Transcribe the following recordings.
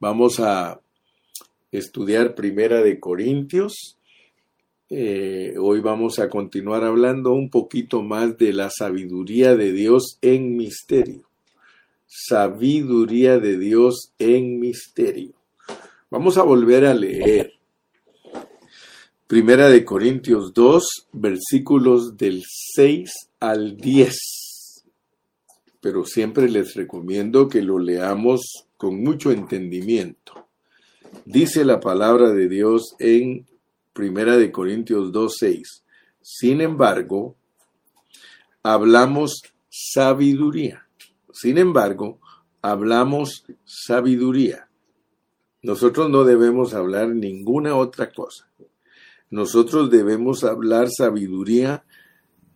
Vamos a estudiar Primera de Corintios. Eh, hoy vamos a continuar hablando un poquito más de la sabiduría de Dios en misterio. Sabiduría de Dios en misterio. Vamos a volver a leer. Primera de Corintios 2, versículos del 6 al 10. Pero siempre les recomiendo que lo leamos con mucho entendimiento. Dice la palabra de Dios en Primera de Corintios 2:6. Sin embargo, hablamos sabiduría. Sin embargo, hablamos sabiduría. Nosotros no debemos hablar ninguna otra cosa. Nosotros debemos hablar sabiduría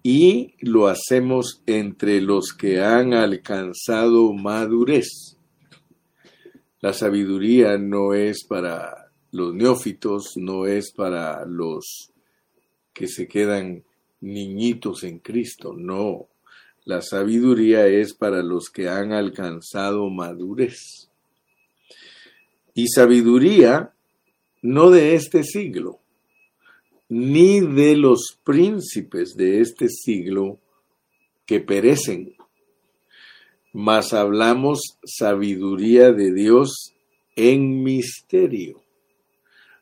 y lo hacemos entre los que han alcanzado madurez. La sabiduría no es para los neófitos, no es para los que se quedan niñitos en Cristo, no. La sabiduría es para los que han alcanzado madurez. Y sabiduría no de este siglo, ni de los príncipes de este siglo que perecen, mas hablamos sabiduría de Dios en misterio.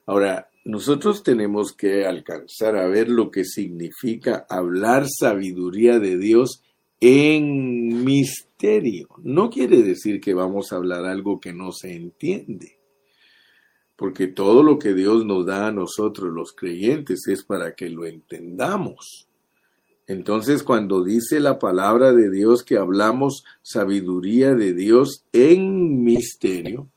Ahora, nosotros tenemos que alcanzar a ver lo que significa hablar sabiduría de Dios en misterio. No quiere decir que vamos a hablar algo que no se entiende, porque todo lo que Dios nos da a nosotros los creyentes es para que lo entendamos. Entonces, cuando dice la palabra de Dios que hablamos sabiduría de Dios en misterio,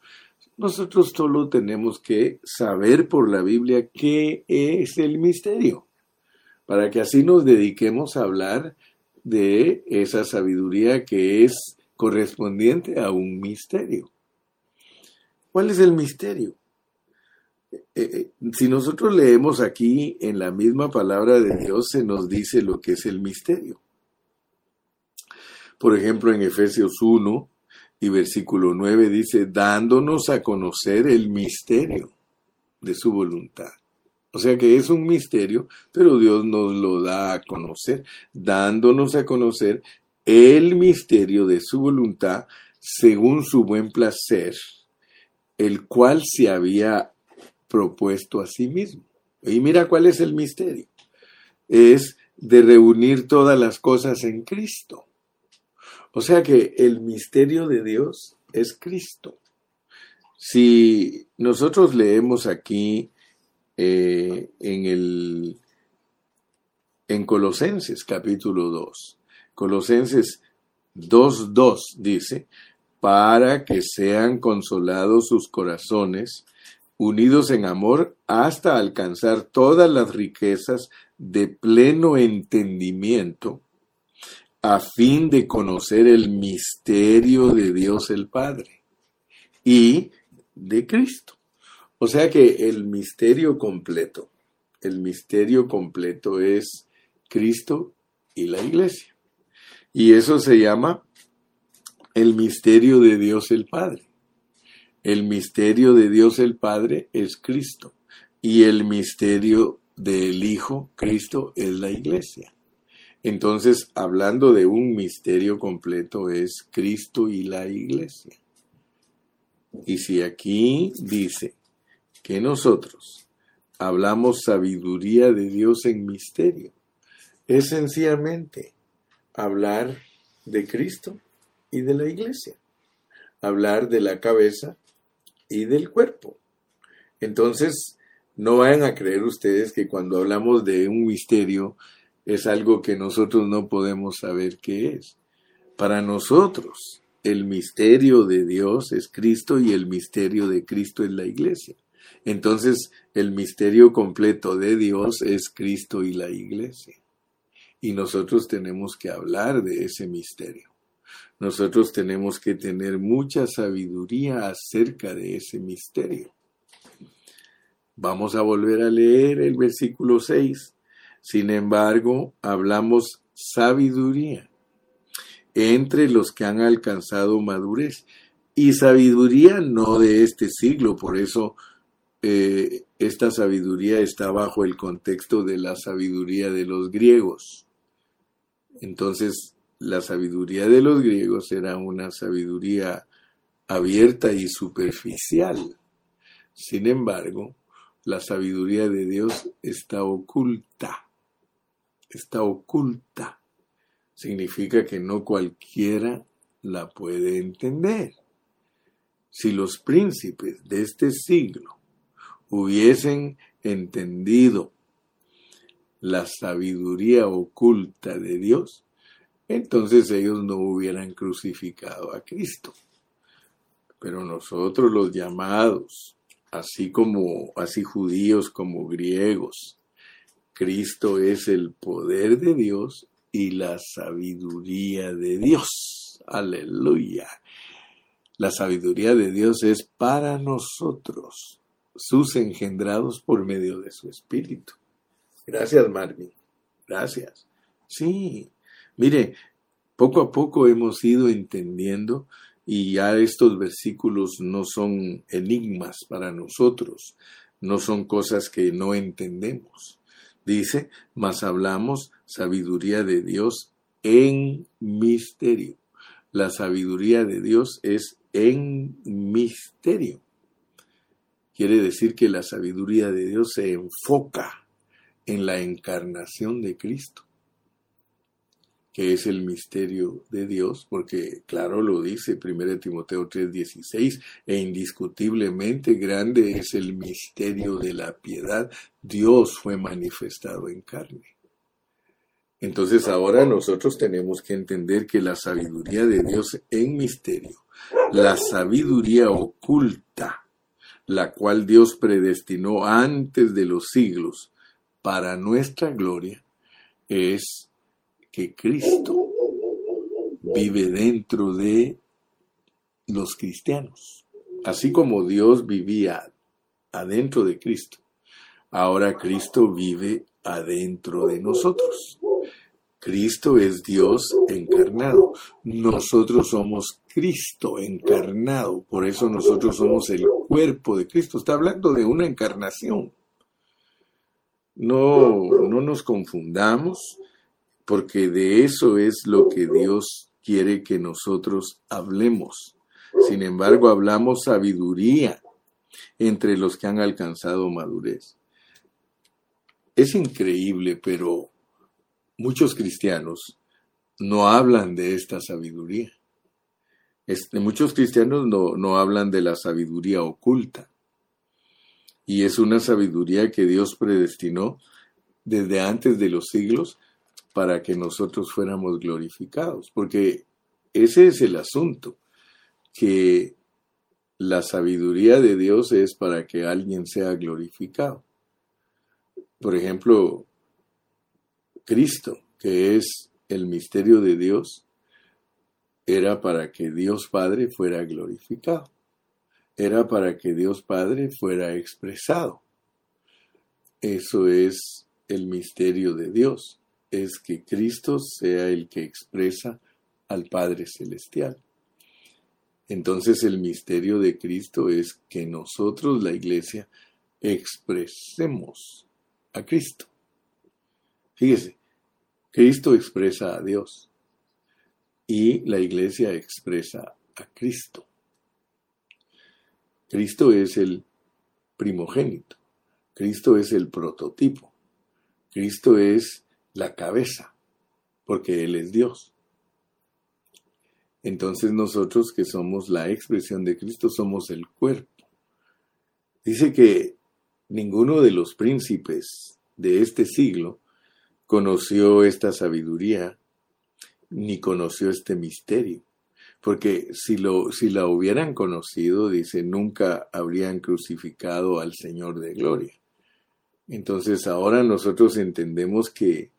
nosotros solo tenemos que saber por la Biblia qué es el misterio, para que así nos dediquemos a hablar de esa sabiduría que es correspondiente a un misterio. ¿Cuál es el misterio? Eh, eh, si nosotros leemos aquí en la misma palabra de Dios, se nos dice lo que es el misterio. Por ejemplo, en Efesios 1 y versículo 9 dice, dándonos a conocer el misterio de su voluntad. O sea que es un misterio, pero Dios nos lo da a conocer, dándonos a conocer el misterio de su voluntad según su buen placer, el cual se había propuesto a sí mismo. Y mira cuál es el misterio. Es de reunir todas las cosas en Cristo. O sea que el misterio de Dios es Cristo. Si nosotros leemos aquí eh, en el en Colosenses capítulo 2, Colosenses 2.2 dice, para que sean consolados sus corazones unidos en amor hasta alcanzar todas las riquezas de pleno entendimiento, a fin de conocer el misterio de Dios el Padre y de Cristo. O sea que el misterio completo, el misterio completo es Cristo y la iglesia. Y eso se llama el misterio de Dios el Padre. El misterio de Dios el Padre es Cristo y el misterio del Hijo, Cristo, es la iglesia. Entonces, hablando de un misterio completo, es Cristo y la iglesia. Y si aquí dice que nosotros hablamos sabiduría de Dios en misterio, es sencillamente hablar de Cristo y de la iglesia, hablar de la cabeza y del cuerpo. Entonces, no vayan a creer ustedes que cuando hablamos de un misterio es algo que nosotros no podemos saber qué es. Para nosotros, el misterio de Dios es Cristo y el misterio de Cristo es la iglesia. Entonces, el misterio completo de Dios es Cristo y la iglesia. Y nosotros tenemos que hablar de ese misterio nosotros tenemos que tener mucha sabiduría acerca de ese misterio. Vamos a volver a leer el versículo 6. Sin embargo, hablamos sabiduría entre los que han alcanzado madurez. y sabiduría no de este siglo, por eso eh, esta sabiduría está bajo el contexto de la sabiduría de los griegos. Entonces, la sabiduría de los griegos era una sabiduría abierta y superficial. Sin embargo, la sabiduría de Dios está oculta. Está oculta. Significa que no cualquiera la puede entender. Si los príncipes de este siglo hubiesen entendido la sabiduría oculta de Dios, entonces ellos no hubieran crucificado a Cristo. Pero nosotros los llamados, así como así judíos como griegos, Cristo es el poder de Dios y la sabiduría de Dios. Aleluya. La sabiduría de Dios es para nosotros, sus engendrados por medio de su espíritu. Gracias, Marvin. Gracias. Sí, mire, poco a poco hemos ido entendiendo y ya estos versículos no son enigmas para nosotros, no son cosas que no entendemos. Dice, mas hablamos sabiduría de Dios en misterio. La sabiduría de Dios es en misterio. Quiere decir que la sabiduría de Dios se enfoca en la encarnación de Cristo que es el misterio de Dios, porque claro lo dice 1 Timoteo 3:16, e indiscutiblemente grande es el misterio de la piedad, Dios fue manifestado en carne. Entonces ahora nosotros tenemos que entender que la sabiduría de Dios en misterio, la sabiduría oculta, la cual Dios predestinó antes de los siglos para nuestra gloria, es que Cristo vive dentro de los cristianos. Así como Dios vivía adentro de Cristo, ahora Cristo vive adentro de nosotros. Cristo es Dios encarnado. Nosotros somos Cristo encarnado. Por eso nosotros somos el cuerpo de Cristo. Está hablando de una encarnación. No, no nos confundamos porque de eso es lo que Dios quiere que nosotros hablemos. Sin embargo, hablamos sabiduría entre los que han alcanzado madurez. Es increíble, pero muchos cristianos no hablan de esta sabiduría. Este, muchos cristianos no, no hablan de la sabiduría oculta. Y es una sabiduría que Dios predestinó desde antes de los siglos para que nosotros fuéramos glorificados, porque ese es el asunto, que la sabiduría de Dios es para que alguien sea glorificado. Por ejemplo, Cristo, que es el misterio de Dios, era para que Dios Padre fuera glorificado. Era para que Dios Padre fuera expresado. Eso es el misterio de Dios es que Cristo sea el que expresa al Padre Celestial. Entonces el misterio de Cristo es que nosotros, la iglesia, expresemos a Cristo. Fíjese, Cristo expresa a Dios y la iglesia expresa a Cristo. Cristo es el primogénito, Cristo es el prototipo, Cristo es la cabeza, porque Él es Dios. Entonces nosotros que somos la expresión de Cristo somos el cuerpo. Dice que ninguno de los príncipes de este siglo conoció esta sabiduría ni conoció este misterio. Porque si, lo, si la hubieran conocido, dice, nunca habrían crucificado al Señor de gloria. Entonces ahora nosotros entendemos que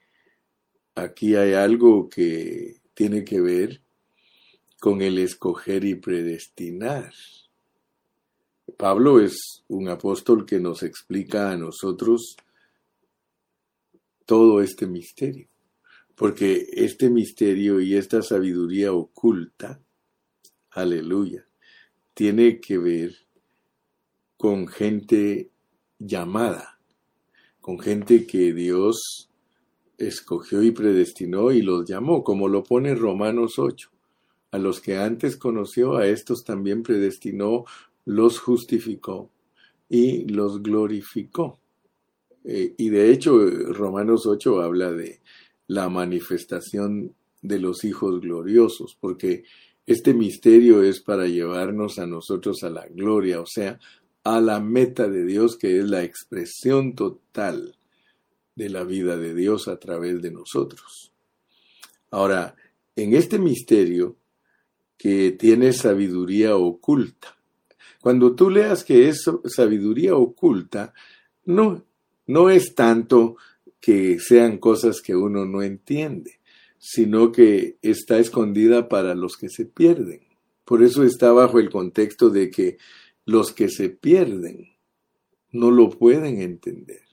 aquí hay algo que tiene que ver con el escoger y predestinar. Pablo es un apóstol que nos explica a nosotros todo este misterio, porque este misterio y esta sabiduría oculta, aleluya, tiene que ver con gente llamada, con gente que Dios escogió y predestinó y los llamó, como lo pone Romanos 8. A los que antes conoció, a estos también predestinó, los justificó y los glorificó. Eh, y de hecho, Romanos 8 habla de la manifestación de los hijos gloriosos, porque este misterio es para llevarnos a nosotros a la gloria, o sea, a la meta de Dios, que es la expresión total de la vida de Dios a través de nosotros. Ahora, en este misterio que tiene sabiduría oculta, cuando tú leas que es sabiduría oculta, no, no es tanto que sean cosas que uno no entiende, sino que está escondida para los que se pierden. Por eso está bajo el contexto de que los que se pierden no lo pueden entender.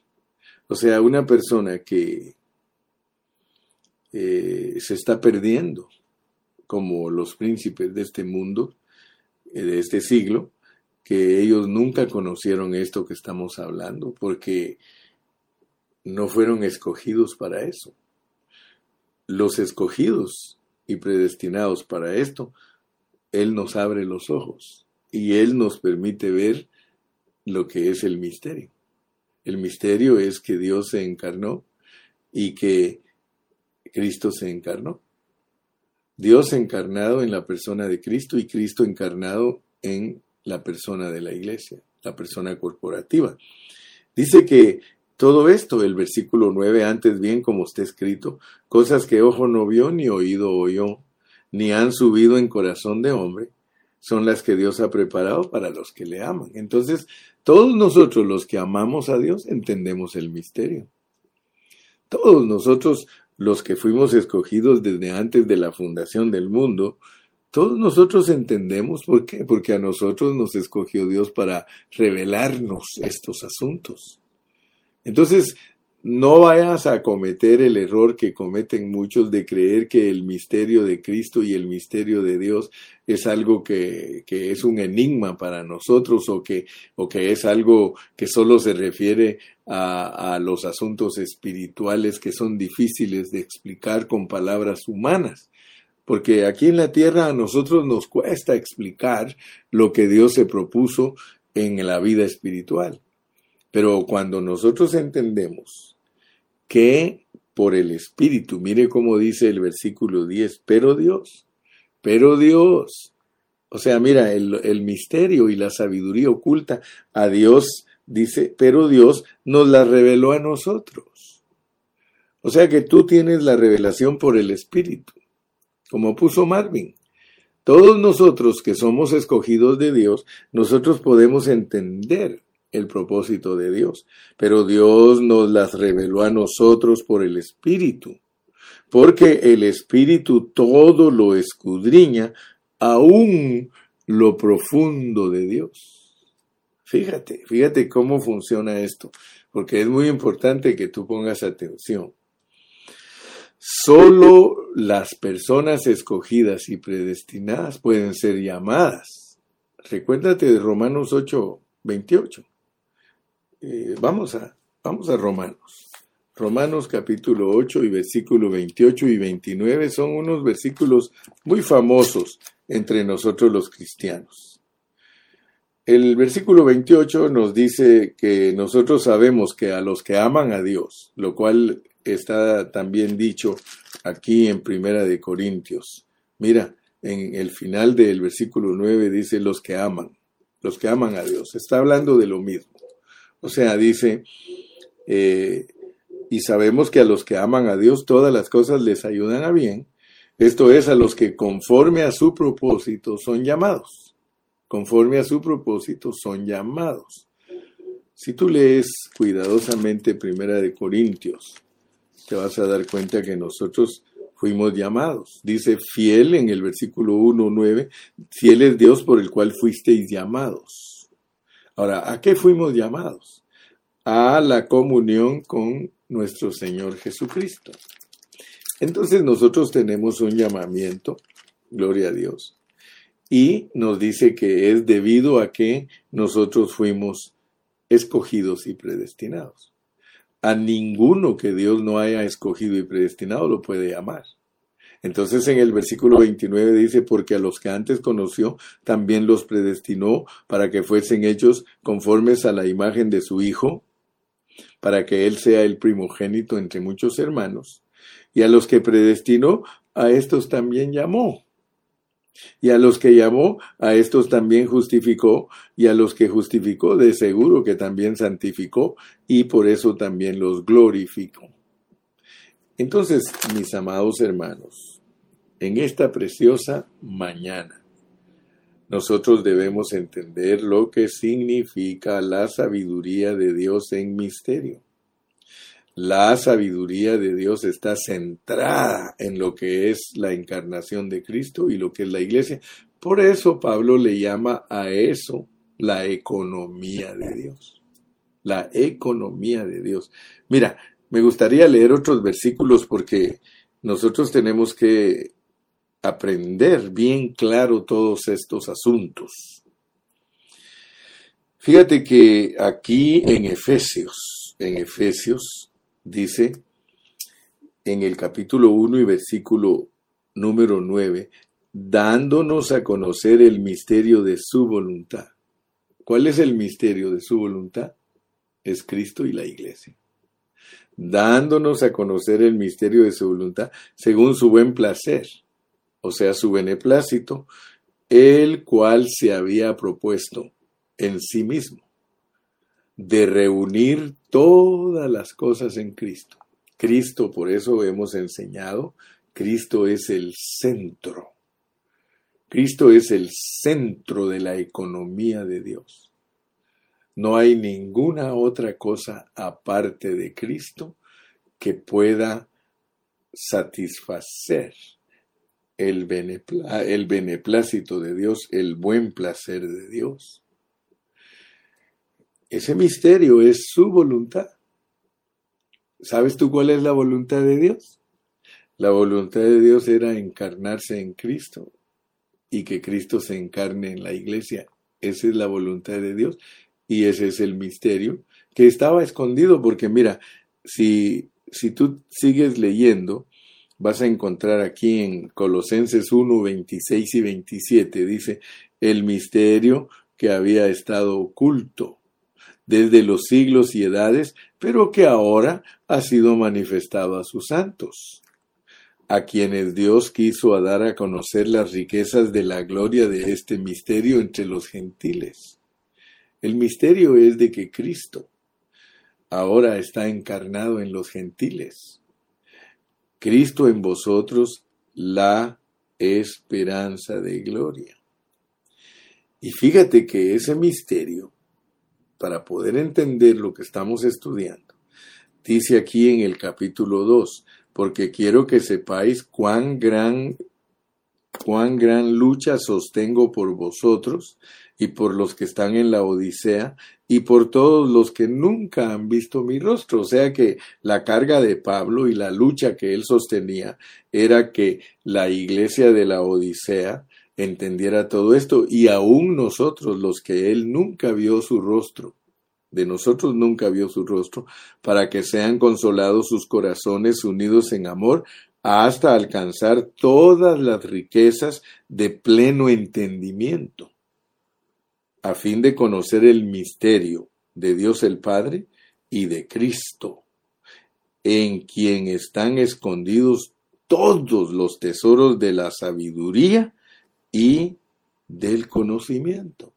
O sea, una persona que eh, se está perdiendo, como los príncipes de este mundo, eh, de este siglo, que ellos nunca conocieron esto que estamos hablando, porque no fueron escogidos para eso. Los escogidos y predestinados para esto, Él nos abre los ojos y Él nos permite ver lo que es el misterio. El misterio es que Dios se encarnó y que Cristo se encarnó. Dios encarnado en la persona de Cristo y Cristo encarnado en la persona de la iglesia, la persona corporativa. Dice que todo esto, el versículo 9, antes bien como está escrito, cosas que ojo no vio ni oído oyó, ni han subido en corazón de hombre, son las que Dios ha preparado para los que le aman. Entonces, todos nosotros los que amamos a Dios entendemos el misterio. Todos nosotros los que fuimos escogidos desde antes de la fundación del mundo, todos nosotros entendemos por qué, porque a nosotros nos escogió Dios para revelarnos estos asuntos. Entonces, no vayas a cometer el error que cometen muchos de creer que el misterio de Cristo y el misterio de Dios es algo que, que, es un enigma para nosotros o que, o que es algo que solo se refiere a, a los asuntos espirituales que son difíciles de explicar con palabras humanas. Porque aquí en la tierra a nosotros nos cuesta explicar lo que Dios se propuso en la vida espiritual. Pero cuando nosotros entendemos que por el Espíritu. Mire cómo dice el versículo 10, pero Dios, pero Dios. O sea, mira, el, el misterio y la sabiduría oculta a Dios, dice, pero Dios nos la reveló a nosotros. O sea que tú tienes la revelación por el Espíritu, como puso Marvin. Todos nosotros que somos escogidos de Dios, nosotros podemos entender el propósito de Dios, pero Dios nos las reveló a nosotros por el Espíritu, porque el Espíritu todo lo escudriña, aún lo profundo de Dios. Fíjate, fíjate cómo funciona esto, porque es muy importante que tú pongas atención. Solo las personas escogidas y predestinadas pueden ser llamadas. Recuérdate de Romanos 8, 28. Eh, vamos, a, vamos a Romanos. Romanos capítulo 8 y versículo 28 y 29 son unos versículos muy famosos entre nosotros los cristianos. El versículo 28 nos dice que nosotros sabemos que a los que aman a Dios, lo cual está también dicho aquí en Primera de Corintios. Mira, en el final del versículo 9 dice los que aman, los que aman a Dios. Está hablando de lo mismo. O sea, dice, eh, y sabemos que a los que aman a Dios todas las cosas les ayudan a bien. Esto es, a los que conforme a su propósito son llamados. Conforme a su propósito son llamados. Si tú lees cuidadosamente Primera de Corintios, te vas a dar cuenta que nosotros fuimos llamados. Dice fiel en el versículo 1, 9, fiel es Dios por el cual fuisteis llamados. Ahora, ¿a qué fuimos llamados? A la comunión con nuestro Señor Jesucristo. Entonces nosotros tenemos un llamamiento, gloria a Dios. y nos dice que es debido a que nosotros fuimos escogidos y predestinados. A ninguno que Dios no haya escogido y predestinado lo puede amar. Entonces en el versículo 29 dice, porque a los que antes conoció, también los predestinó para que fuesen hechos conformes a la imagen de su Hijo, para que Él sea el primogénito entre muchos hermanos. Y a los que predestinó, a estos también llamó. Y a los que llamó, a estos también justificó, y a los que justificó, de seguro que también santificó, y por eso también los glorificó. Entonces, mis amados hermanos, en esta preciosa mañana, nosotros debemos entender lo que significa la sabiduría de Dios en misterio. La sabiduría de Dios está centrada en lo que es la encarnación de Cristo y lo que es la iglesia. Por eso Pablo le llama a eso la economía de Dios. La economía de Dios. Mira, me gustaría leer otros versículos porque nosotros tenemos que aprender bien claro todos estos asuntos. Fíjate que aquí en Efesios, en Efesios, dice en el capítulo 1 y versículo número 9, dándonos a conocer el misterio de su voluntad. ¿Cuál es el misterio de su voluntad? Es Cristo y la iglesia. Dándonos a conocer el misterio de su voluntad según su buen placer, o sea, su beneplácito, el cual se había propuesto en sí mismo de reunir todas las cosas en Cristo. Cristo, por eso hemos enseñado, Cristo es el centro. Cristo es el centro de la economía de Dios. No hay ninguna otra cosa aparte de Cristo que pueda satisfacer el, beneplácito de Dios, el buen placer de Dios. Ese misterio es su voluntad. ¿Sabes tú cuál es la voluntad de Dios? La voluntad de Dios era encarnarse en Cristo y que Cristo se encarne en la iglesia. Esa es la voluntad de Dios y ese es el misterio que estaba escondido porque mira, si, si tú sigues leyendo, vas a encontrar aquí en Colosenses 1, 26 y 27, dice, el misterio que había estado oculto desde los siglos y edades, pero que ahora ha sido manifestado a sus santos, a quienes Dios quiso dar a conocer las riquezas de la gloria de este misterio entre los gentiles. El misterio es de que Cristo ahora está encarnado en los gentiles. Cristo en vosotros, la esperanza de gloria. Y fíjate que ese misterio para poder entender lo que estamos estudiando, dice aquí en el capítulo 2, porque quiero que sepáis cuán gran, cuán gran lucha sostengo por vosotros y por los que están en la Odisea y por todos los que nunca han visto mi rostro. O sea que la carga de Pablo y la lucha que él sostenía era que la iglesia de la Odisea entendiera todo esto y aún nosotros los que él nunca vio su rostro, de nosotros nunca vio su rostro, para que sean consolados sus corazones unidos en amor hasta alcanzar todas las riquezas de pleno entendimiento, a fin de conocer el misterio de Dios el Padre y de Cristo, en quien están escondidos todos los tesoros de la sabiduría y del conocimiento.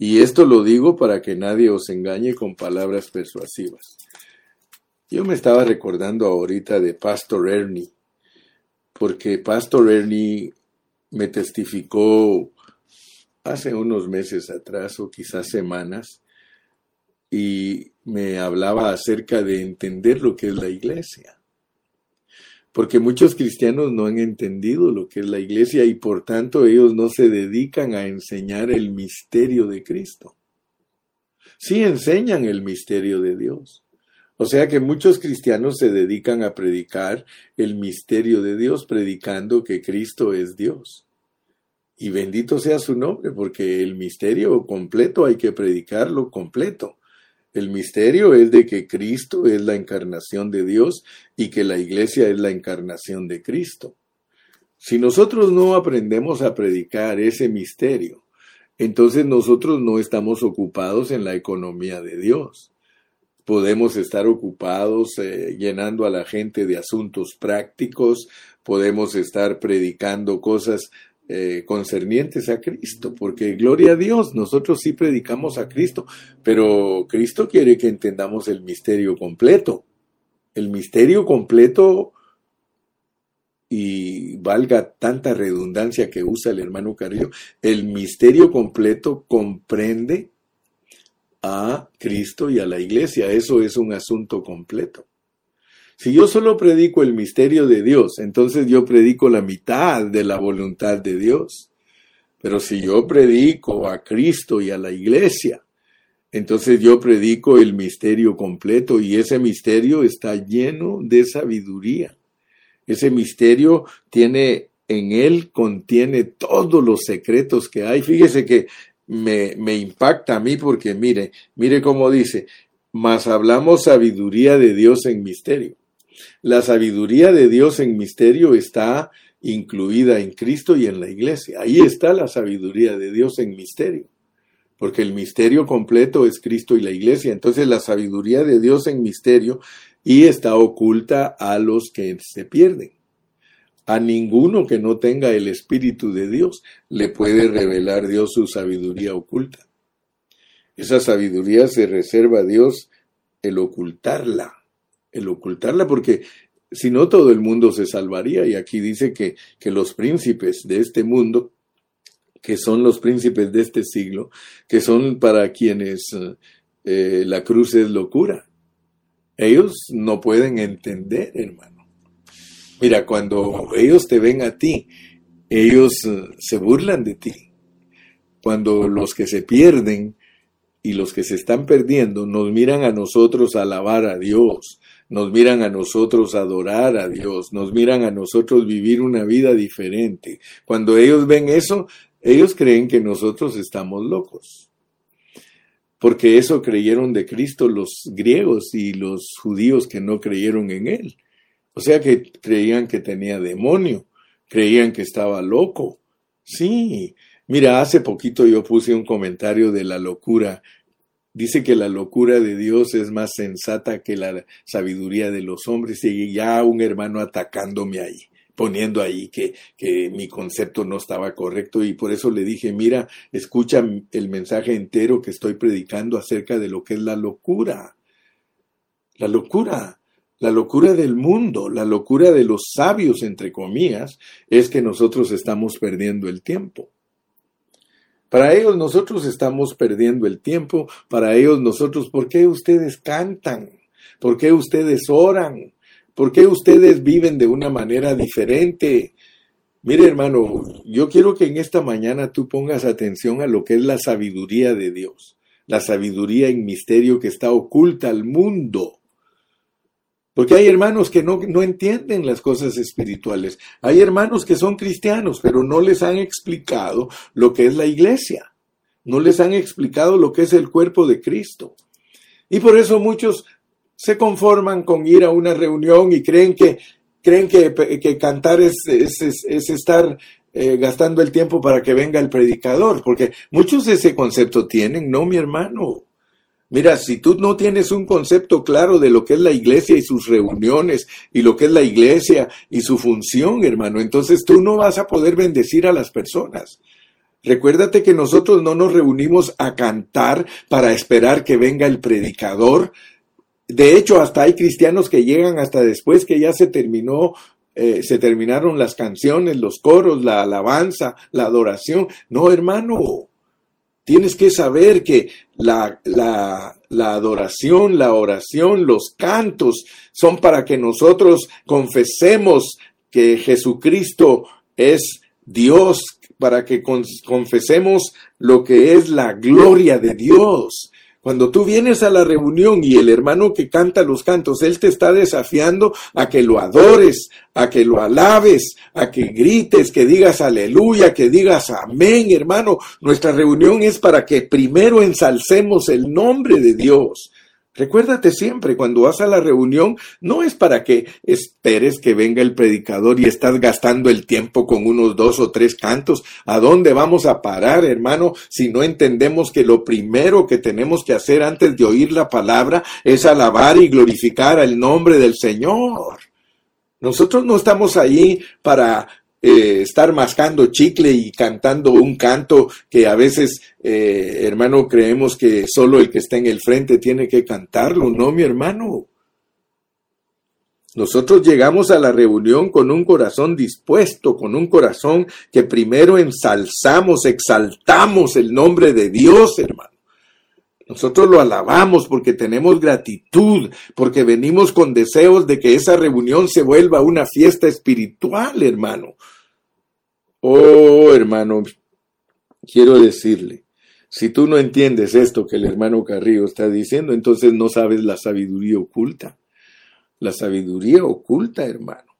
Y esto lo digo para que nadie os engañe con palabras persuasivas. Yo me estaba recordando ahorita de Pastor Ernie, porque Pastor Ernie me testificó hace unos meses atrás o quizás semanas y me hablaba acerca de entender lo que es la iglesia porque muchos cristianos no han entendido lo que es la iglesia y por tanto ellos no se dedican a enseñar el misterio de Cristo. Sí enseñan el misterio de Dios. O sea que muchos cristianos se dedican a predicar el misterio de Dios, predicando que Cristo es Dios. Y bendito sea su nombre, porque el misterio completo hay que predicarlo completo. El misterio es de que Cristo es la encarnación de Dios y que la iglesia es la encarnación de Cristo. Si nosotros no aprendemos a predicar ese misterio, entonces nosotros no estamos ocupados en la economía de Dios. Podemos estar ocupados eh, llenando a la gente de asuntos prácticos, podemos estar predicando cosas eh, concernientes a Cristo, porque gloria a Dios, nosotros sí predicamos a Cristo, pero Cristo quiere que entendamos el misterio completo. El misterio completo, y valga tanta redundancia que usa el hermano Carrillo, el misterio completo comprende a Cristo y a la iglesia. Eso es un asunto completo. Si yo solo predico el misterio de Dios, entonces yo predico la mitad de la voluntad de Dios. Pero si yo predico a Cristo y a la iglesia, entonces yo predico el misterio completo y ese misterio está lleno de sabiduría. Ese misterio tiene en él contiene todos los secretos que hay. Fíjese que me, me impacta a mí porque mire, mire cómo dice, mas hablamos sabiduría de Dios en misterio. La sabiduría de Dios en misterio está incluida en Cristo y en la iglesia. Ahí está la sabiduría de Dios en misterio. Porque el misterio completo es Cristo y la iglesia. Entonces la sabiduría de Dios en misterio y está oculta a los que se pierden. A ninguno que no tenga el Espíritu de Dios le puede revelar Dios su sabiduría oculta. Esa sabiduría se reserva a Dios el ocultarla el ocultarla, porque si no todo el mundo se salvaría. Y aquí dice que, que los príncipes de este mundo, que son los príncipes de este siglo, que son para quienes eh, la cruz es locura. Ellos no pueden entender, hermano. Mira, cuando ellos te ven a ti, ellos eh, se burlan de ti. Cuando los que se pierden y los que se están perdiendo nos miran a nosotros alabar a Dios, nos miran a nosotros adorar a Dios, nos miran a nosotros vivir una vida diferente. Cuando ellos ven eso, ellos creen que nosotros estamos locos. Porque eso creyeron de Cristo los griegos y los judíos que no creyeron en Él. O sea que creían que tenía demonio, creían que estaba loco. Sí, mira, hace poquito yo puse un comentario de la locura Dice que la locura de Dios es más sensata que la sabiduría de los hombres y ya un hermano atacándome ahí, poniendo ahí que, que mi concepto no estaba correcto y por eso le dije, mira, escucha el mensaje entero que estoy predicando acerca de lo que es la locura. La locura. La locura del mundo, la locura de los sabios, entre comillas, es que nosotros estamos perdiendo el tiempo. Para ellos nosotros estamos perdiendo el tiempo, para ellos nosotros, ¿por qué ustedes cantan? ¿Por qué ustedes oran? ¿Por qué ustedes viven de una manera diferente? Mire hermano, yo quiero que en esta mañana tú pongas atención a lo que es la sabiduría de Dios, la sabiduría en misterio que está oculta al mundo. Porque hay hermanos que no, no, entienden las cosas espirituales. Hay hermanos que son cristianos, pero no les han explicado lo que es la iglesia. No les han explicado lo que es el cuerpo de Cristo. Y por eso muchos se conforman con ir a una reunión y creen que, creen que, que cantar es, es, es, estar eh, gastando el tiempo para que venga el predicador, porque muchos de ese concepto tienen, no mi hermano. Mira, si tú no tienes un concepto claro de lo que es la iglesia y sus reuniones y lo que es la iglesia y su función, hermano, entonces tú no vas a poder bendecir a las personas. Recuérdate que nosotros no nos reunimos a cantar para esperar que venga el predicador. De hecho, hasta hay cristianos que llegan hasta después que ya se terminó eh, se terminaron las canciones, los coros, la alabanza, la adoración. No, hermano, Tienes que saber que la, la, la, adoración, la oración, los cantos son para que nosotros confesemos que Jesucristo es Dios, para que confesemos lo que es la gloria de Dios. Cuando tú vienes a la reunión y el hermano que canta los cantos, él te está desafiando a que lo adores, a que lo alabes, a que grites, que digas aleluya, que digas amén, hermano. Nuestra reunión es para que primero ensalcemos el nombre de Dios. Recuérdate siempre, cuando vas a la reunión, no es para que esperes que venga el predicador y estás gastando el tiempo con unos dos o tres cantos. ¿A dónde vamos a parar, hermano, si no entendemos que lo primero que tenemos que hacer antes de oír la palabra es alabar y glorificar el nombre del Señor? Nosotros no estamos ahí para eh, estar mascando chicle y cantando un canto que a veces, eh, hermano, creemos que solo el que está en el frente tiene que cantarlo. No, mi hermano. Nosotros llegamos a la reunión con un corazón dispuesto, con un corazón que primero ensalzamos, exaltamos el nombre de Dios, hermano. Nosotros lo alabamos porque tenemos gratitud, porque venimos con deseos de que esa reunión se vuelva una fiesta espiritual, hermano. Oh, hermano, quiero decirle, si tú no entiendes esto que el hermano Carrillo está diciendo, entonces no sabes la sabiduría oculta. La sabiduría oculta, hermano,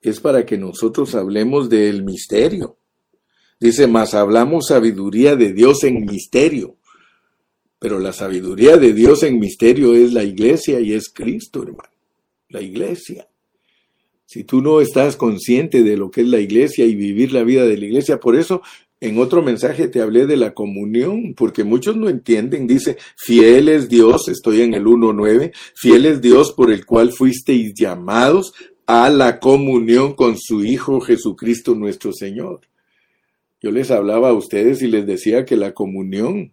es para que nosotros hablemos del misterio. Dice, más hablamos sabiduría de Dios en misterio. Pero la sabiduría de Dios en misterio es la iglesia y es Cristo, hermano. La iglesia. Si tú no estás consciente de lo que es la iglesia y vivir la vida de la iglesia, por eso en otro mensaje te hablé de la comunión, porque muchos no entienden. Dice, fiel es Dios, estoy en el 1.9, fiel es Dios por el cual fuisteis llamados a la comunión con su Hijo Jesucristo nuestro Señor. Yo les hablaba a ustedes y les decía que la comunión,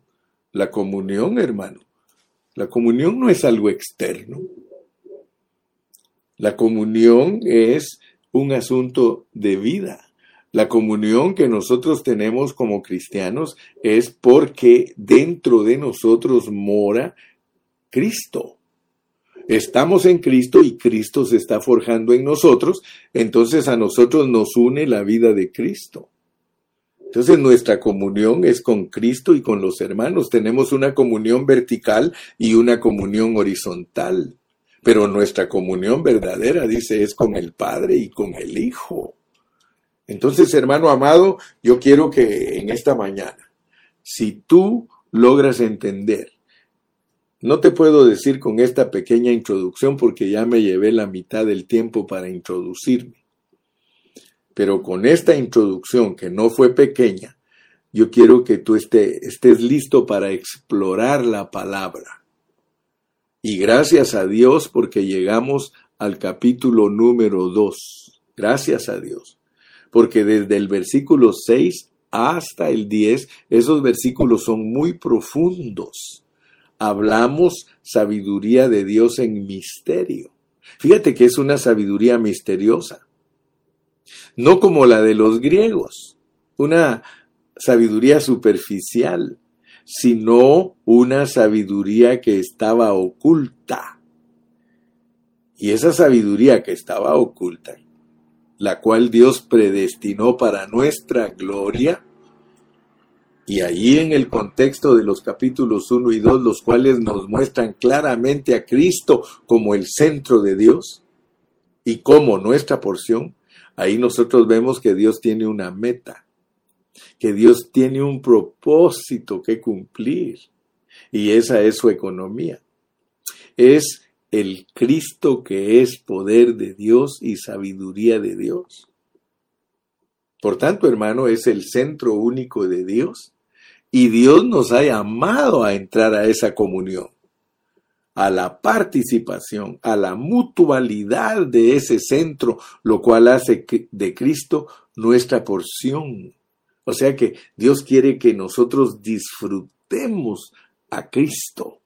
la comunión, hermano, la comunión no es algo externo. La comunión es un asunto de vida. La comunión que nosotros tenemos como cristianos es porque dentro de nosotros mora Cristo. Estamos en Cristo y Cristo se está forjando en nosotros, entonces a nosotros nos une la vida de Cristo. Entonces nuestra comunión es con Cristo y con los hermanos. Tenemos una comunión vertical y una comunión horizontal. Pero nuestra comunión verdadera, dice, es con el Padre y con el Hijo. Entonces, hermano amado, yo quiero que en esta mañana, si tú logras entender, no te puedo decir con esta pequeña introducción porque ya me llevé la mitad del tiempo para introducirme, pero con esta introducción que no fue pequeña, yo quiero que tú estés listo para explorar la palabra y gracias a Dios porque llegamos al capítulo número 2. Gracias a Dios. Porque desde el versículo 6 hasta el 10, esos versículos son muy profundos. Hablamos sabiduría de Dios en misterio. Fíjate que es una sabiduría misteriosa. No como la de los griegos, una sabiduría superficial, sino una sabiduría que estaba oculta. Y esa sabiduría que estaba oculta, la cual Dios predestinó para nuestra gloria, y allí en el contexto de los capítulos 1 y 2, los cuales nos muestran claramente a Cristo como el centro de Dios y como nuestra porción, ahí nosotros vemos que Dios tiene una meta que Dios tiene un propósito que cumplir y esa es su economía. Es el Cristo que es poder de Dios y sabiduría de Dios. Por tanto, hermano, es el centro único de Dios y Dios nos ha llamado a entrar a esa comunión, a la participación, a la mutualidad de ese centro, lo cual hace de Cristo nuestra porción. O sea que Dios quiere que nosotros disfrutemos a Cristo.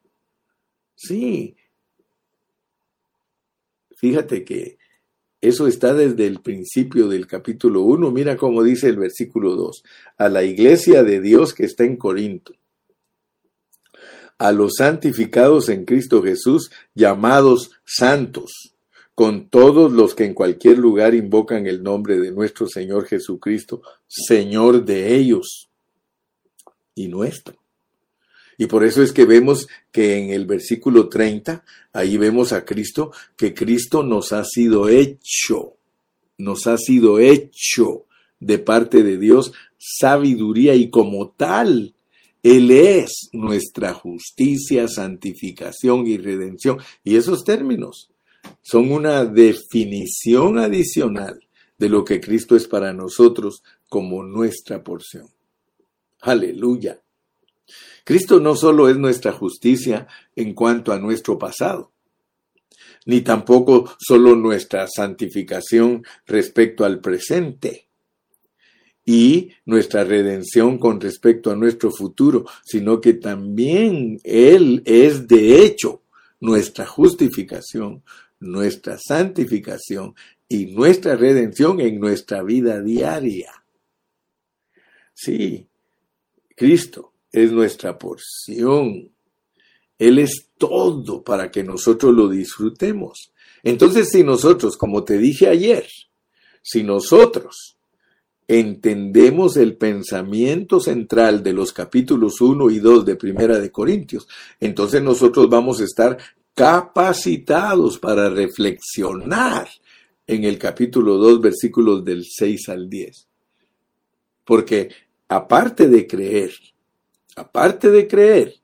Sí. Fíjate que eso está desde el principio del capítulo 1. Mira cómo dice el versículo 2. A la iglesia de Dios que está en Corinto. A los santificados en Cristo Jesús, llamados santos con todos los que en cualquier lugar invocan el nombre de nuestro Señor Jesucristo, Señor de ellos y nuestro. Y por eso es que vemos que en el versículo 30, ahí vemos a Cristo, que Cristo nos ha sido hecho, nos ha sido hecho de parte de Dios sabiduría y como tal, Él es nuestra justicia, santificación y redención. Y esos términos son una definición adicional de lo que Cristo es para nosotros como nuestra porción. Aleluya. Cristo no solo es nuestra justicia en cuanto a nuestro pasado, ni tampoco solo nuestra santificación respecto al presente y nuestra redención con respecto a nuestro futuro, sino que también Él es de hecho nuestra justificación, nuestra santificación y nuestra redención en nuestra vida diaria. Sí, Cristo es nuestra porción. Él es todo para que nosotros lo disfrutemos. Entonces, si nosotros, como te dije ayer, si nosotros entendemos el pensamiento central de los capítulos 1 y 2 de Primera de Corintios, entonces nosotros vamos a estar capacitados para reflexionar en el capítulo 2, versículos del 6 al 10. Porque aparte de creer, aparte de creer,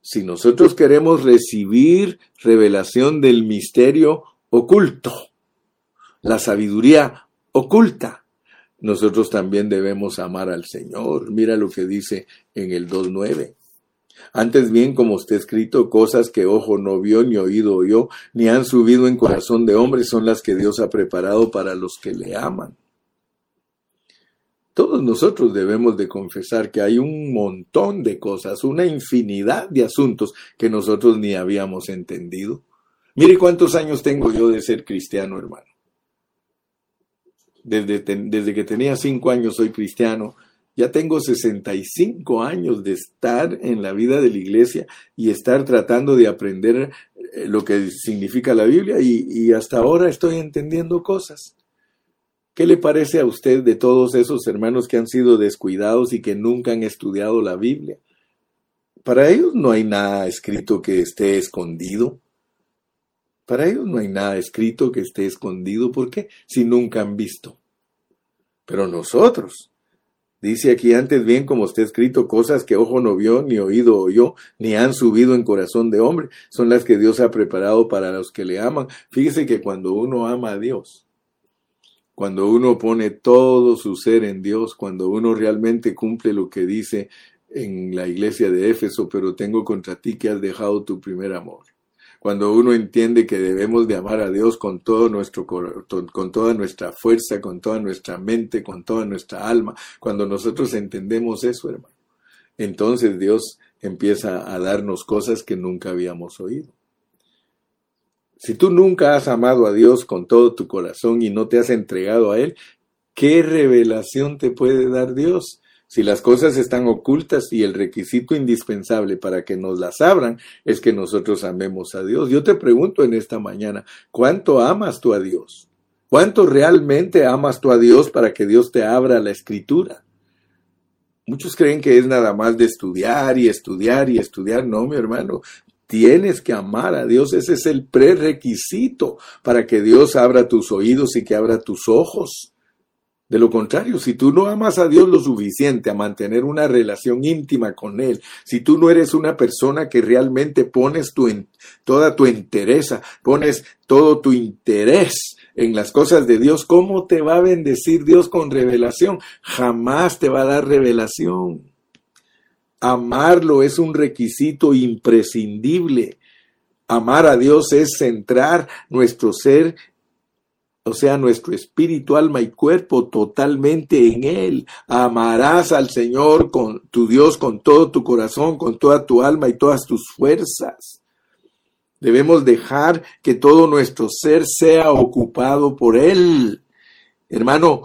si nosotros queremos recibir revelación del misterio oculto, la sabiduría oculta, nosotros también debemos amar al Señor. Mira lo que dice en el 2.9. Antes bien, como está escrito, cosas que ojo no vio, ni oído oyó, ni han subido en corazón de hombre, son las que Dios ha preparado para los que le aman. Todos nosotros debemos de confesar que hay un montón de cosas, una infinidad de asuntos que nosotros ni habíamos entendido. Mire cuántos años tengo yo de ser cristiano, hermano. Desde, desde que tenía cinco años soy cristiano. Ya tengo 65 años de estar en la vida de la iglesia y estar tratando de aprender eh, lo que significa la Biblia y, y hasta ahora estoy entendiendo cosas. ¿Qué le parece a usted de todos esos hermanos que han sido descuidados y que nunca han estudiado la Biblia? Para ellos no hay nada escrito que esté escondido. Para ellos no hay nada escrito que esté escondido. ¿Por qué? Si nunca han visto. Pero nosotros, dice aquí antes bien como está escrito, cosas que ojo no vio, ni oído oyó, ni han subido en corazón de hombre, son las que Dios ha preparado para los que le aman. Fíjese que cuando uno ama a Dios, cuando uno pone todo su ser en Dios, cuando uno realmente cumple lo que dice en la iglesia de Éfeso, pero tengo contra ti que has dejado tu primer amor. Cuando uno entiende que debemos de amar a Dios con todo nuestro con toda nuestra fuerza, con toda nuestra mente, con toda nuestra alma, cuando nosotros entendemos eso, hermano, entonces Dios empieza a darnos cosas que nunca habíamos oído. Si tú nunca has amado a Dios con todo tu corazón y no te has entregado a Él, ¿qué revelación te puede dar Dios? Si las cosas están ocultas y el requisito indispensable para que nos las abran es que nosotros amemos a Dios. Yo te pregunto en esta mañana, ¿cuánto amas tú a Dios? ¿Cuánto realmente amas tú a Dios para que Dios te abra la escritura? Muchos creen que es nada más de estudiar y estudiar y estudiar. No, mi hermano, Tienes que amar a Dios, ese es el prerequisito para que Dios abra tus oídos y que abra tus ojos. De lo contrario, si tú no amas a Dios lo suficiente a mantener una relación íntima con Él, si tú no eres una persona que realmente pones toda tu interés, pones todo tu interés en las cosas de Dios, ¿cómo te va a bendecir Dios con revelación? Jamás te va a dar revelación. Amarlo es un requisito imprescindible. Amar a Dios es centrar nuestro ser, o sea, nuestro espíritu, alma y cuerpo totalmente en Él. Amarás al Señor con tu Dios con todo tu corazón, con toda tu alma y todas tus fuerzas. Debemos dejar que todo nuestro ser sea ocupado por Él. Hermano,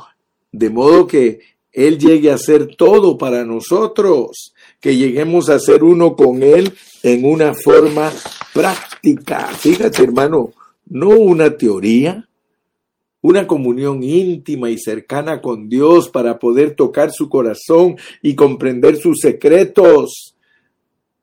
de modo que Él llegue a ser todo para nosotros que lleguemos a ser uno con Él en una forma práctica. Fíjate, hermano, no una teoría, una comunión íntima y cercana con Dios para poder tocar su corazón y comprender sus secretos.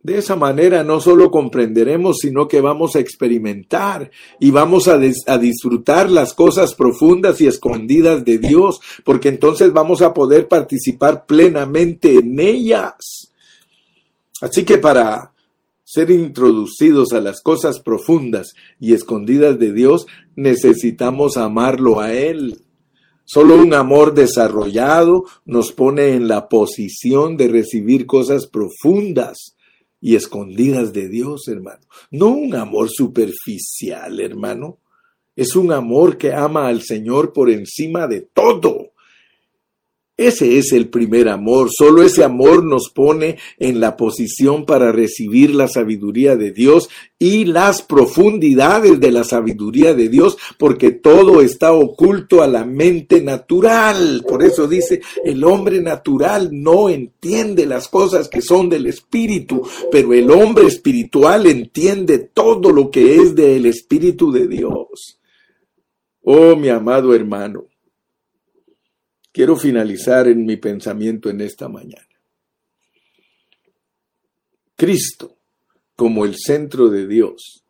De esa manera no solo comprenderemos, sino que vamos a experimentar y vamos a, a, disfrutar las cosas profundas y escondidas de Dios, porque entonces vamos a poder participar plenamente en ellas. Así que para ser introducidos a las cosas profundas y escondidas de Dios, necesitamos amarlo a Él. Solo un amor desarrollado nos pone en la posición de recibir cosas profundas y escondidas de Dios, hermano. No un amor superficial, hermano. Es un amor que ama al Señor por encima de todo ese es el primer amor. Solo ese amor nos pone en la posición para recibir la sabiduría de Dios y las profundidades de la sabiduría de Dios, porque todo está oculto a la mente natural. Por eso dice, el hombre natural no entiende las cosas que son del Espíritu, pero el hombre espiritual entiende todo lo que es del Espíritu de Dios. Oh, mi amado hermano, quiero finalizar en mi pensamiento en esta mañana. Cristo como el centro de Dios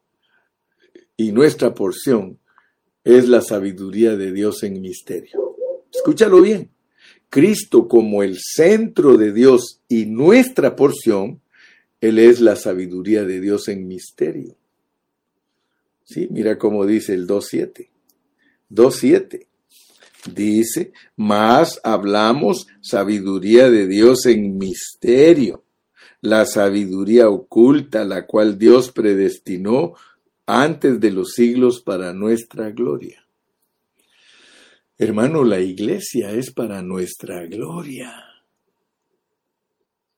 y nuestra porción es la sabiduría de Dios en misterio. Escúchalo bien. Cristo como el centro de Dios y nuestra porción, Él es la sabiduría de Dios en misterio. Sí, mira cómo dice el 2.7. 2.7. Dice, más hablamos sabiduría de Dios en misterio, la sabiduría oculta, la cual Dios predestinó antes de los siglos para nuestra gloria. Hermano, la iglesia es para nuestra gloria.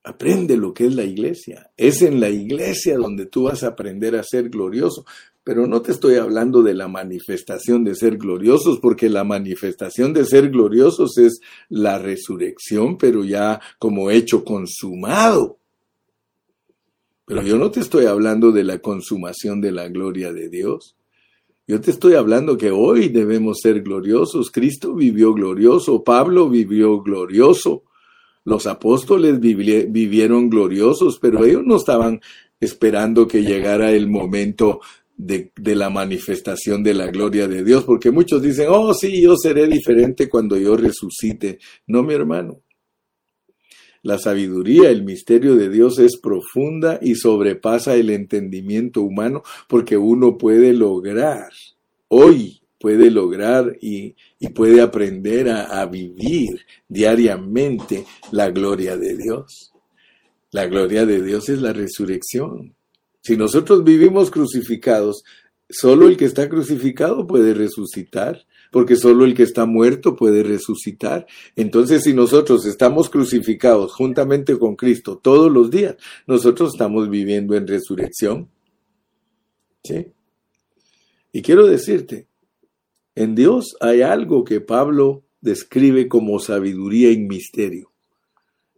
Aprende lo que es la iglesia. Es en la iglesia donde tú vas a aprender a ser glorioso. Pero no te estoy hablando de la manifestación de ser gloriosos, porque la manifestación de ser gloriosos es la resurrección, pero ya como hecho consumado. Pero yo no te estoy hablando de la consumación de la gloria de Dios. Yo te estoy hablando que hoy debemos ser gloriosos. Cristo vivió glorioso, Pablo vivió glorioso, los apóstoles vivieron gloriosos, pero ellos no estaban esperando que llegara el momento de, la manifestación de la gloria de Dios, porque muchos dicen, oh sí, yo seré diferente cuando yo resucite. No, mi hermano. La sabiduría, el misterio de Dios es profunda y sobrepasa el entendimiento humano porque uno puede lograr, hoy puede lograr y, puede aprender a, a vivir diariamente la gloria de Dios. La gloria de Dios es la resurrección. Si nosotros vivimos crucificados, solo el que está crucificado puede resucitar, porque solo el que está muerto puede resucitar. Entonces, si nosotros estamos crucificados juntamente con Cristo todos los días, nosotros estamos viviendo en resurrección. ¿Sí? Y quiero decirte, en Dios hay algo que Pablo describe como sabiduría en misterio.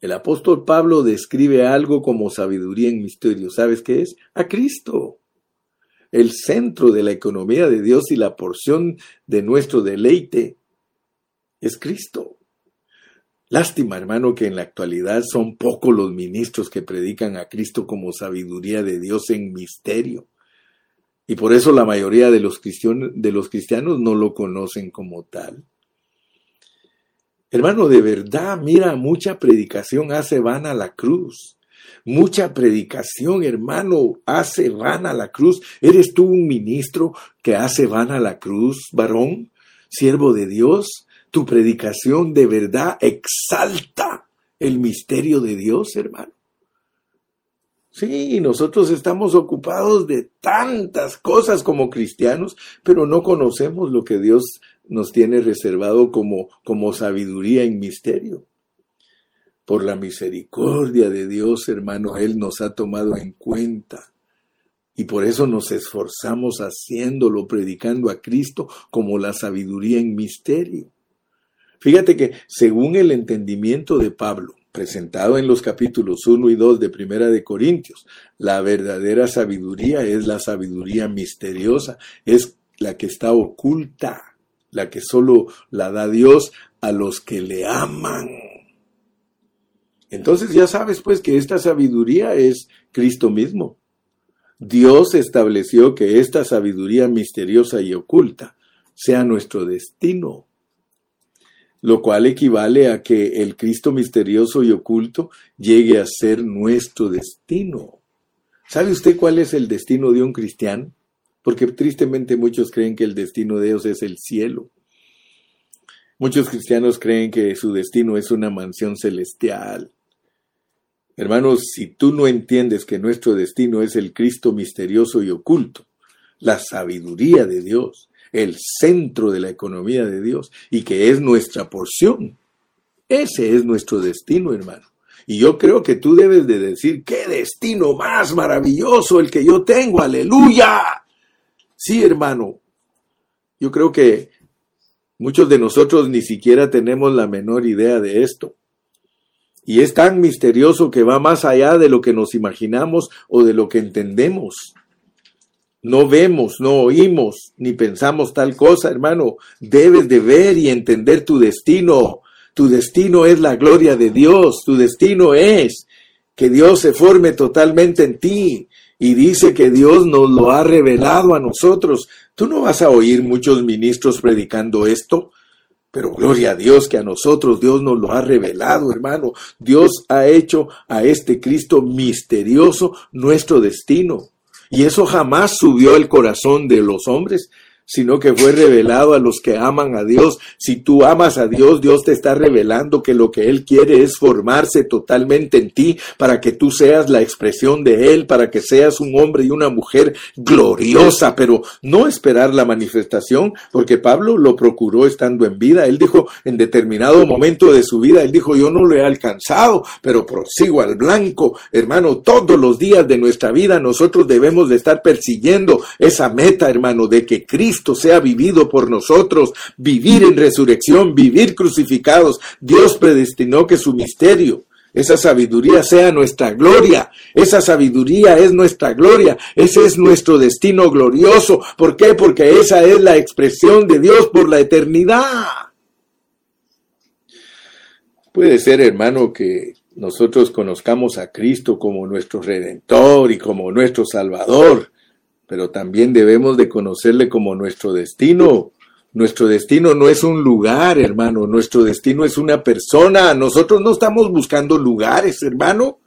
El apóstol Pablo describe algo como sabiduría en misterio. ¿Sabes qué es? A Cristo. El centro de la economía de Dios y la porción de nuestro deleite es Cristo. Lástima, hermano, que en la actualidad son pocos los ministros que predican a Cristo como sabiduría de Dios en misterio. Y por eso la mayoría de los, de los cristianos no lo conocen como tal. Hermano, de verdad, mira, mucha predicación hace vana la cruz. Mucha predicación, hermano, hace vana la cruz. ¿Eres tú un ministro que hace vana la cruz, varón, siervo de Dios? Tu predicación de verdad exalta el misterio de Dios, hermano. Sí, nosotros estamos ocupados de tantas cosas como cristianos, pero no conocemos lo que Dios nos tiene reservado como, como sabiduría en misterio. Por la misericordia de Dios, hermano, Él nos ha tomado en cuenta. Y por eso nos esforzamos haciéndolo, predicando a Cristo como la sabiduría en misterio. Fíjate que según el entendimiento de Pablo, presentado en los capítulos 1 y 2 de Primera de Corintios, la verdadera sabiduría es la sabiduría misteriosa, es la que está oculta la que solo la da Dios a los que le aman. Entonces ya sabes pues que esta sabiduría es Cristo mismo. Dios estableció que esta sabiduría misteriosa y oculta sea nuestro destino, lo cual equivale a que el Cristo misterioso y oculto llegue a ser nuestro destino. ¿Sabe usted cuál es el destino de un cristiano? Porque tristemente muchos creen que el destino de Dios es el cielo. Muchos cristianos creen que su destino es una mansión celestial. Hermanos, si tú no entiendes que nuestro destino es el Cristo misterioso y oculto, la sabiduría de Dios, el centro de la economía de Dios y que es nuestra porción, ese es nuestro destino, hermano. Y yo creo que tú debes de decir, qué destino más maravilloso el que yo tengo, aleluya. Sí, hermano, yo creo que muchos de nosotros ni siquiera tenemos la menor idea de esto. Y es tan misterioso que va más allá de lo que nos imaginamos o de lo que entendemos. No vemos, no oímos, ni pensamos tal cosa, hermano. Debes de ver y entender tu destino. Tu destino es la gloria de Dios. Tu destino es que Dios se forme totalmente en ti. Y dice que Dios nos lo ha revelado a nosotros. Tú no vas a oír muchos ministros predicando esto. Pero gloria a Dios que a nosotros Dios nos lo ha revelado, hermano. Dios ha hecho a este Cristo misterioso nuestro destino. Y eso jamás subió el corazón de los hombres, sino que fue revelado a los que aman a Dios. Si tú amas a Dios, Dios te está revelando que lo que Él quiere es formarse totalmente en ti para que tú seas la expresión de Él, para que seas un hombre y una mujer gloriosa, pero no esperar la manifestación, porque Pablo lo procuró estando en vida. Él dijo en determinado momento de su vida, Él dijo, yo no lo he alcanzado, pero prosigo al blanco. Hermano, todos los días de nuestra vida nosotros debemos de estar persiguiendo esa meta, hermano, de que Cristo Cristo sea vivido por nosotros, vivir en resurrección, vivir crucificados. Dios predestinó que su misterio, esa sabiduría sea nuestra gloria. Esa sabiduría es nuestra gloria. Ese es nuestro destino glorioso. ¿Por qué? Porque esa es la expresión de Dios por la eternidad. Puede ser, hermano, que nosotros conozcamos a Cristo como nuestro redentor y como nuestro salvador pero también debemos de conocerle como nuestro destino. Nuestro destino no es un lugar, hermano, nuestro destino es una persona. Nosotros no estamos buscando lugares, hermano.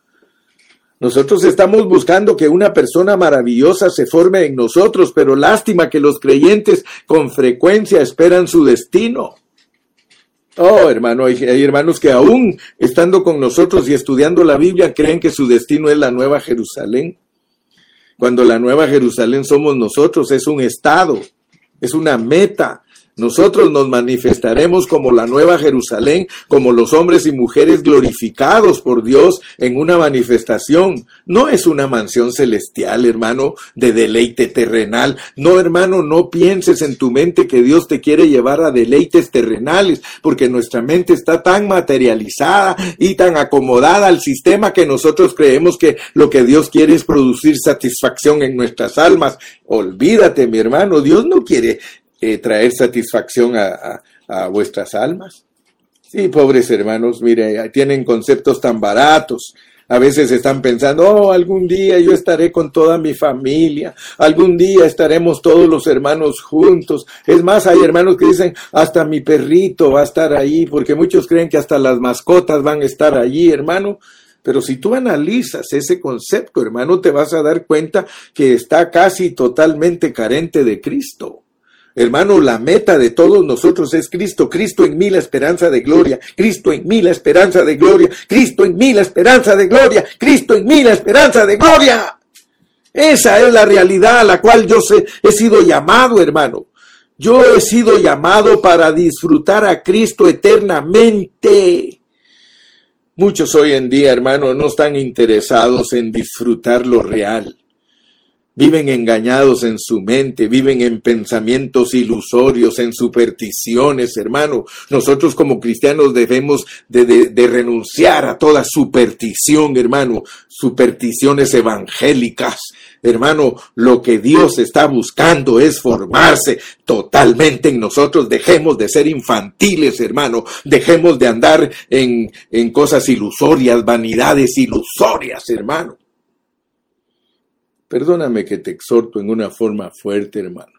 Nosotros estamos buscando que una persona maravillosa se forme en nosotros, pero lástima que los creyentes con frecuencia esperan su destino. Oh, hermano, hay, hay, hermanos que aún estando con nosotros y estudiando la Biblia creen que su destino es la nueva Jerusalén cuando la Nueva Jerusalén somos nosotros, es un estado, es una meta, nosotros nos manifestaremos como la nueva Jerusalén, como los hombres y mujeres glorificados por Dios en una manifestación. No es una mansión celestial, hermano, de deleite terrenal. No, hermano, no pienses en tu mente que Dios te quiere llevar a deleites terrenales, porque nuestra mente está tan materializada y tan acomodada al sistema que nosotros creemos que lo que Dios quiere es producir satisfacción en nuestras almas. Olvídate, mi hermano, Dios no quiere eh, traer satisfacción a, vuestras almas. Sí, pobres hermanos, mire, tienen conceptos tan baratos. A veces están pensando, oh, algún día yo estaré con toda mi familia, algún día estaremos todos los hermanos juntos. Es más, hay hermanos que dicen, hasta mi perrito va a estar ahí, porque muchos creen que hasta las mascotas van a estar allí, hermano. Pero si tú analizas ese concepto, hermano, te vas a dar cuenta que está casi totalmente carente de Cristo. Hermano, la meta de todos nosotros es Cristo. Cristo en mí la esperanza de gloria. Cristo en mí la esperanza de gloria. Cristo en mí la esperanza de gloria. Cristo en mí la esperanza de gloria. Esa es la realidad a la cual yo he sido llamado, hermano. Yo he sido llamado para disfrutar a Cristo eternamente. Muchos hoy en día, hermano, no están interesados en disfrutar lo real. Viven engañados en su mente, viven en pensamientos ilusorios, en supersticiones, hermano. Nosotros como cristianos debemos de, de, renunciar a toda superstición, hermano, supersticiones evangélicas. Hermano, lo que Dios está buscando es formarse totalmente en nosotros. Dejemos de ser infantiles, hermano. Dejemos de andar en, en cosas ilusorias, vanidades ilusorias, hermano. Perdóname que te exhorto en una forma fuerte, hermano,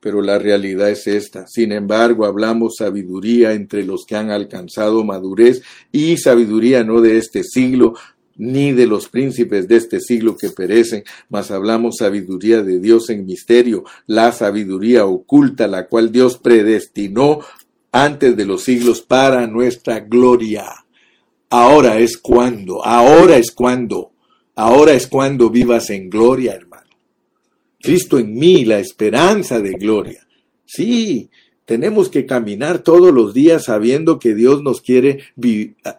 pero la realidad es esta. Sin embargo, hablamos sabiduría entre los que han alcanzado madurez y sabiduría no de este siglo, ni de los príncipes de este siglo que perecen, mas hablamos sabiduría de Dios en misterio, la sabiduría oculta, la cual Dios predestinó antes de los siglos para nuestra gloria. Ahora es cuando, ahora es cuando Ahora es cuando vivas en gloria, hermano. Cristo en mí, la esperanza de gloria. Sí, tenemos que caminar todos los días sabiendo que Dios nos quiere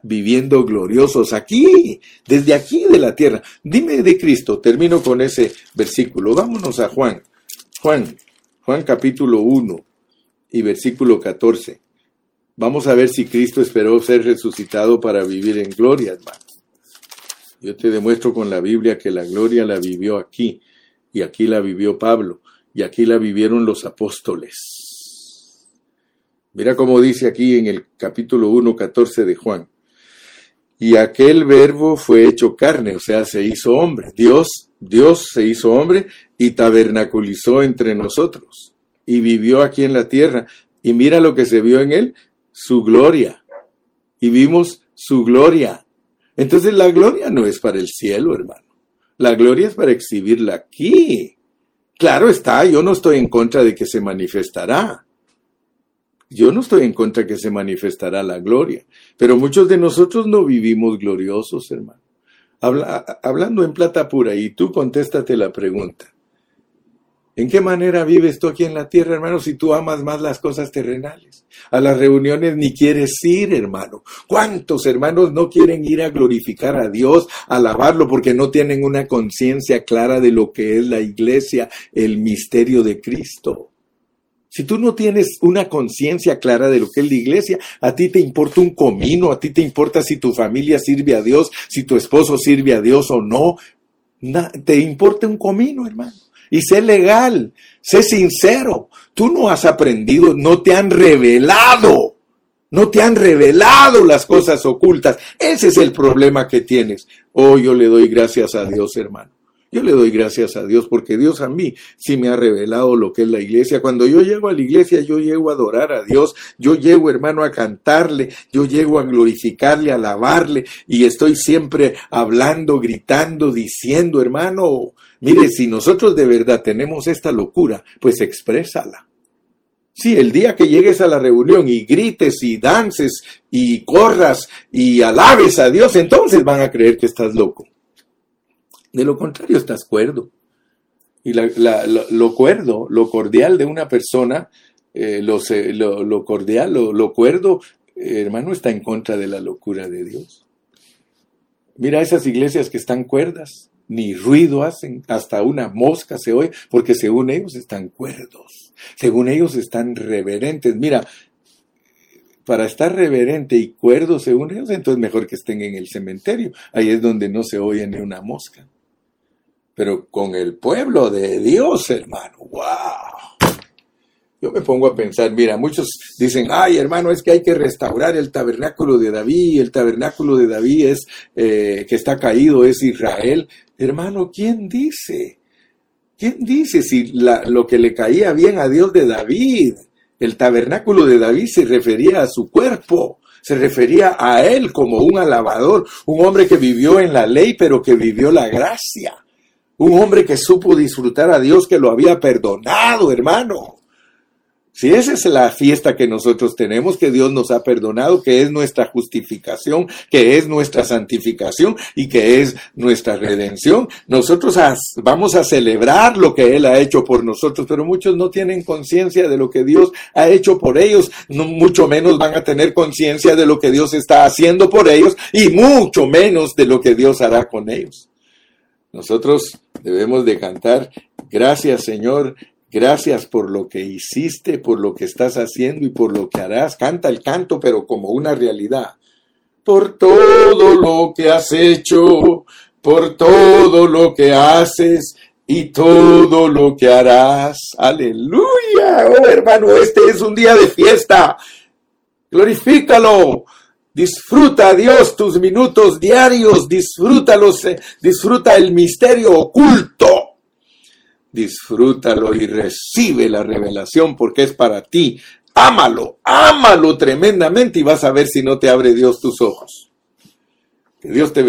viviendo gloriosos aquí, desde aquí de la tierra. Dime de Cristo, termino con ese versículo. Vámonos a Juan. Juan, Juan capítulo 1 y versículo 14. Vamos a ver si Cristo esperó ser resucitado para vivir en gloria, hermano. Yo te demuestro con la Biblia que la gloria la vivió aquí, y aquí la vivió Pablo, y aquí la vivieron los apóstoles. Mira cómo dice aquí en el capítulo 1, 14 de Juan. Y aquel verbo fue hecho carne, o sea, se hizo hombre. Dios, Dios se hizo hombre y tabernaculizó entre nosotros. Y vivió aquí en la tierra. Y mira lo que se vio en él, su gloria. Y vimos su gloria, entonces la gloria no es para el cielo, hermano. La gloria es para exhibirla aquí. Claro está, yo no estoy en contra de que se manifestará. Yo no estoy en contra de que se manifestará la gloria. Pero muchos de nosotros no vivimos gloriosos, hermano. hablando en plata pura, y tú contéstate la pregunta. ¿En qué manera vives tú aquí en la tierra, hermano, si tú amas más las cosas terrenales? A las reuniones ni quieres ir, hermano. ¿Cuántos hermanos no quieren ir a glorificar a Dios, a alabarlo, porque no tienen una conciencia clara de lo que es la iglesia, el misterio de Cristo? Si tú no tienes una conciencia clara de lo que es la iglesia, a ti te importa un comino, a ti te importa si tu familia sirve a Dios, si tu esposo sirve a Dios o no. te importa un comino, hermano y sé legal, sé sincero. Tú no has aprendido, no te han revelado, no te han revelado las cosas ocultas. Ese es el problema que tienes. Oh, yo le doy gracias a Dios, hermano. Yo le doy gracias a Dios porque Dios a mí sí me ha revelado lo que es la iglesia. Cuando yo llego a la iglesia, yo llego a adorar a Dios, yo llego, hermano, a cantarle, yo llego a glorificarle, a alabarle y estoy siempre hablando, gritando, diciendo, hermano, mire, si nosotros de verdad tenemos esta locura, pues exprésala. Sí, el día que llegues a la reunión y grites y dances y corras y alabes a Dios, entonces van a creer que estás loco. De lo contrario, estás cuerdo. Y lo, cuerdo, lo cordial de una persona, eh, lo, lo, cordial, lo, cuerdo, hermano, está en contra de la locura de Dios. Mira esas iglesias que están cuerdas, ni ruido hacen, hasta una mosca se oye, porque según ellos están cuerdos, según ellos están reverentes. Mira, para estar reverente y cuerdo según ellos, entonces mejor que estén en el cementerio. Ahí es donde no se oye ni una mosca pero con el pueblo de Dios, hermano. ¡Wow! Yo me pongo a pensar, mira, muchos dicen, ay hermano, es que hay que restaurar el tabernáculo de David, el tabernáculo de David es eh, que está caído, es Israel. Hermano, ¿quién dice? ¿Quién dice si lo que le caía bien a Dios de David, el tabernáculo de David se refería a su cuerpo? se refería a él como un alabador, un hombre que vivió en la ley, pero que vivió la gracia. Un hombre que supo disfrutar a Dios que lo había perdonado, hermano. Si esa es la fiesta que nosotros tenemos, que Dios nos ha perdonado, que es nuestra justificación, que es nuestra santificación y que es nuestra redención, nosotros vamos a celebrar lo que Él ha hecho por nosotros, pero muchos no tienen conciencia de lo que Dios ha hecho por ellos, mucho menos van a tener conciencia de lo que Dios está haciendo por ellos y mucho menos de lo que Dios hará con ellos. Nosotros debemos de cantar, gracias Señor, gracias por lo que hiciste, por lo que estás haciendo y por lo que harás. Canta el canto, pero como una realidad. Por todo lo que has hecho, por todo lo que haces y todo lo que harás. Aleluya. Oh hermano, este es un día de fiesta. Glorifícalo. Disfruta, Dios, tus minutos diarios, disfrútalos, eh, disfruta el misterio oculto. Disfrútalo y recibe la revelación porque es para ti. Ámalo, ámalo tremendamente y vas a ver si no te abre Dios tus ojos. Que Dios te bendiga.